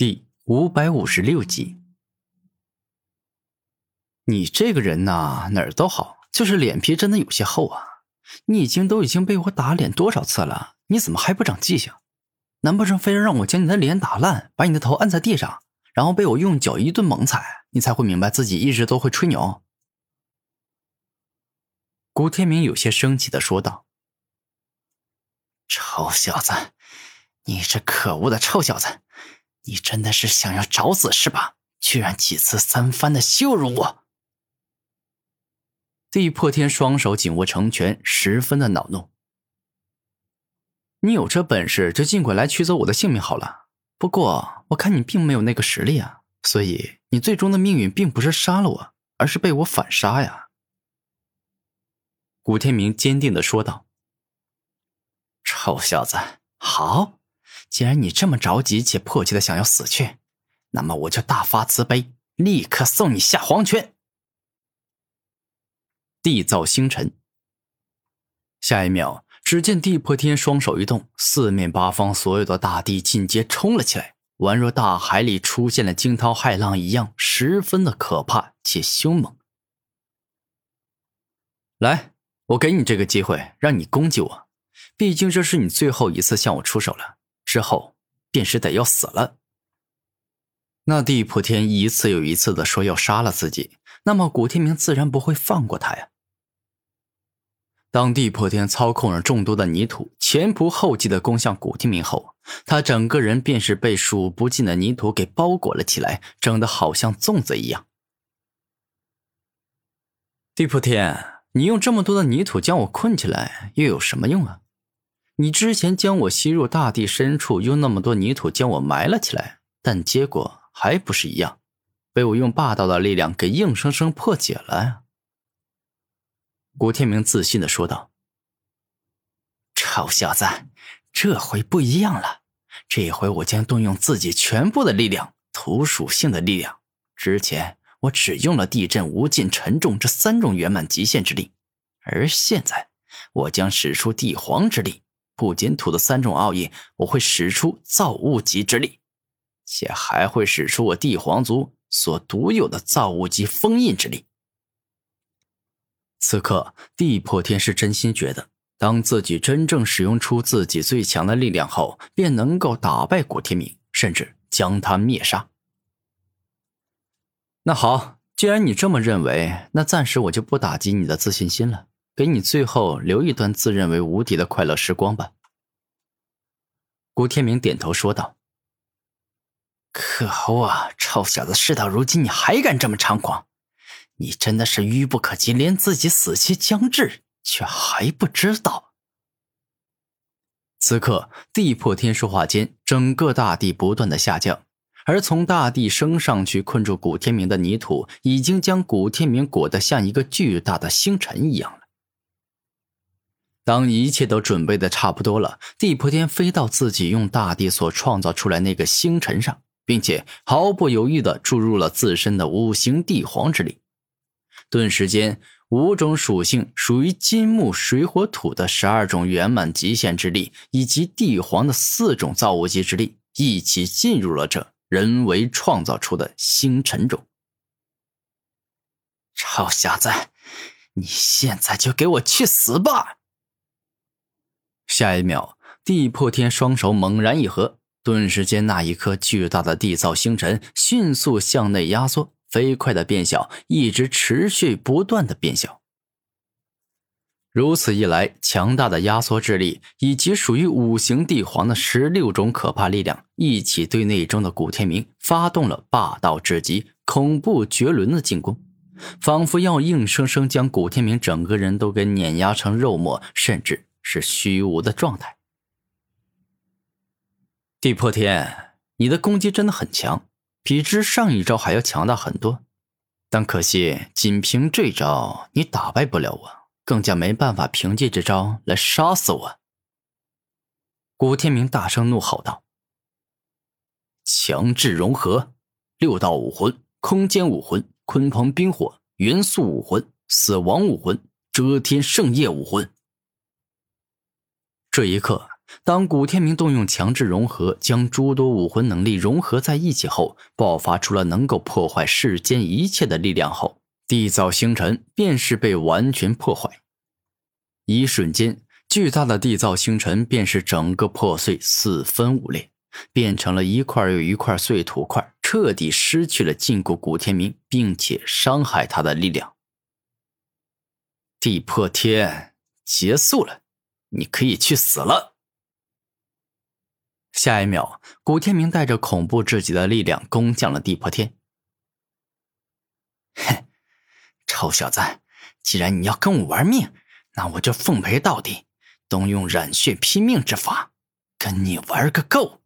第五百五十六集，你这个人呐，哪儿都好，就是脸皮真的有些厚啊！你已经都已经被我打脸多少次了，你怎么还不长记性？难不成非要让我将你的脸打烂，把你的头按在地上，然后被我用脚一顿猛踩，你才会明白自己一直都会吹牛？古天明有些生气的说道：“臭小子，你这可恶的臭小子！”你真的是想要找死是吧？居然几次三番的羞辱我！地破天双手紧握成拳，十分的恼怒。你有这本事就尽管来取走我的性命好了。不过我看你并没有那个实力啊，所以你最终的命运并不是杀了我，而是被我反杀呀。古天明坚定的说道：“臭小子，好。”既然你这么着急且迫切的想要死去，那么我就大发慈悲，立刻送你下黄泉。地造星辰。下一秒，只见地破天双手一动，四面八方所有的大地尽皆冲了起来，宛若大海里出现了惊涛骇浪一样，十分的可怕且凶猛。来，我给你这个机会，让你攻击我，毕竟这是你最后一次向我出手了。之后便是得要死了。那地普天一次又一次的说要杀了自己，那么古天明自然不会放过他呀。当地破天操控着众多的泥土前仆后继的攻向古天明后，他整个人便是被数不尽的泥土给包裹了起来，整得好像粽子一样。地破天，你用这么多的泥土将我困起来，又有什么用啊？你之前将我吸入大地深处，用那么多泥土将我埋了起来，但结果还不是一样，被我用霸道的力量给硬生生破解了呀！古天明自信的说道：“臭小子，这回不一样了，这回我将动用自己全部的力量，土属性的力量。之前我只用了地震、无尽、沉重这三种圆满极限之力，而现在我将使出地皇之力。”不仅土的三种奥义，我会使出造物级之力，且还会使出我帝皇族所独有的造物级封印之力。此刻，地破天是真心觉得，当自己真正使用出自己最强的力量后，便能够打败古天明，甚至将他灭杀。那好，既然你这么认为，那暂时我就不打击你的自信心了。给你最后留一段自认为无敌的快乐时光吧。”古天明点头说道。“可恶啊，臭小子！事到如今，你还敢这么猖狂？你真的是愚不可及，连自己死期将至却还不知道。”此刻，地破天说话间，整个大地不断的下降，而从大地升上去困住古天明的泥土，已经将古天明裹得像一个巨大的星辰一样。当一切都准备的差不多了，地破天飞到自己用大地所创造出来那个星辰上，并且毫不犹豫的注入了自身的五行地皇之力。顿时间，五种属性属于金木水火土的十二种圆满极限之力，以及地皇的四种造物级之力，一起进入了这人为创造出的星辰中。臭小子，你现在就给我去死吧！下一秒，地破天双手猛然一合，顿时间，那一颗巨大的地造星辰迅速向内压缩，飞快的变小，一直持续不断的变小。如此一来，强大的压缩之力以及属于五行帝皇的十六种可怕力量，一起对内中的古天明发动了霸道至极、恐怖绝伦的进攻，仿佛要硬生生将古天明整个人都给碾压成肉末，甚至。是虚无的状态。地破天，你的攻击真的很强，比之上一招还要强大很多。但可惜，仅凭这招你打败不了我，更加没办法凭借这招来杀死我。古天明大声怒吼道：“强制融合，六道武魂、空间武魂、鲲鹏冰火、元素武魂、死亡武魂、遮天圣夜武魂。”这一刻，当古天明动用强制融合，将诸多武魂能力融合在一起后，爆发出了能够破坏世间一切的力量后，地造星辰便是被完全破坏。一瞬间，巨大的地造星辰便是整个破碎，四分五裂，变成了一块又一块碎土块，彻底失去了禁锢古天明并且伤害他的力量。地破天结束了，你可以去死了。下一秒，古天明带着恐怖至极的力量攻向了地破天。哼，臭小子，既然你要跟我玩命，那我就奉陪到底，动用染血拼命之法，跟你玩个够！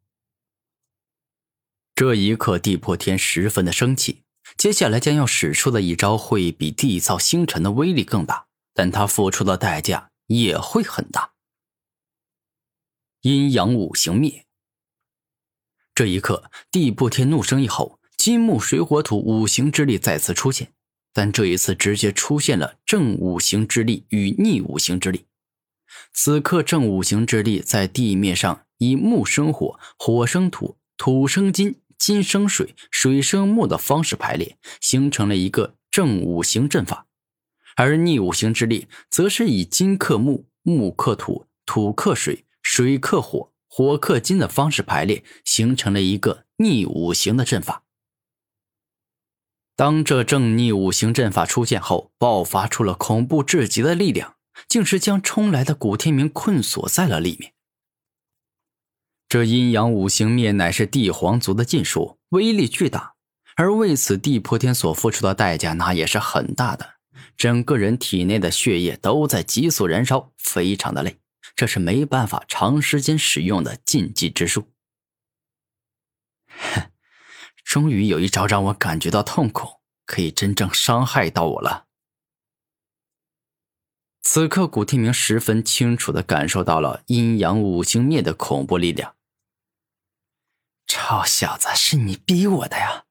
这一刻，地破天十分的生气，接下来将要使出的一招会比地造星辰的威力更大，但他付出的代价也会很大。阴阳五行灭。这一刻，地破天怒声一吼，金木水火土五行之力再次出现，但这一次直接出现了正五行之力与逆五行之力。此刻，正五行之力在地面上以木生火、火生土、土生金、金生水、水生木的方式排列，形成了一个正五行阵法；而逆五行之力则是以金克木、木克土、土克水、水克火。火克金的方式排列，形成了一个逆五行的阵法。当这正逆五行阵法出现后，爆发出了恐怖至极的力量，竟是将冲来的古天明困锁在了里面。这阴阳五行灭乃是帝皇族的禁术，威力巨大，而为此地破天所付出的代价那也是很大的，整个人体内的血液都在急速燃烧，非常的累。这是没办法长时间使用的禁忌之术。终于有一招让我感觉到痛苦，可以真正伤害到我了。此刻，古天明十分清楚的感受到了阴阳五行灭的恐怖力量。臭小子，是你逼我的呀！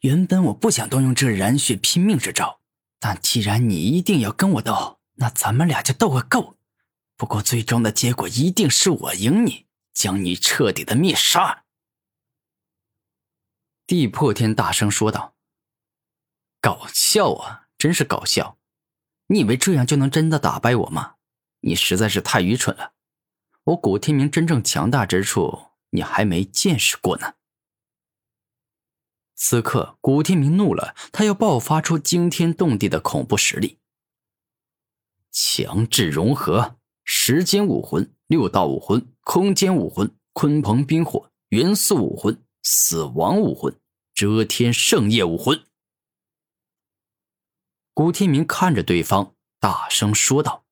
原本我不想动用这染血拼命之招，但既然你一定要跟我斗，那咱们俩就斗个够。不过，最终的结果一定是我赢你，将你彻底的灭杀。”地破天大声说道。“搞笑啊，真是搞笑！你以为这样就能真的打败我吗？你实在是太愚蠢了。我古天明真正强大之处，你还没见识过呢。”此刻，古天明怒了，他要爆发出惊天动地的恐怖实力，强制融合。时间武魂、六道武魂、空间武魂、鲲鹏冰火、元素武魂、死亡武魂、遮天圣夜武魂。古天明看着对方，大声说道。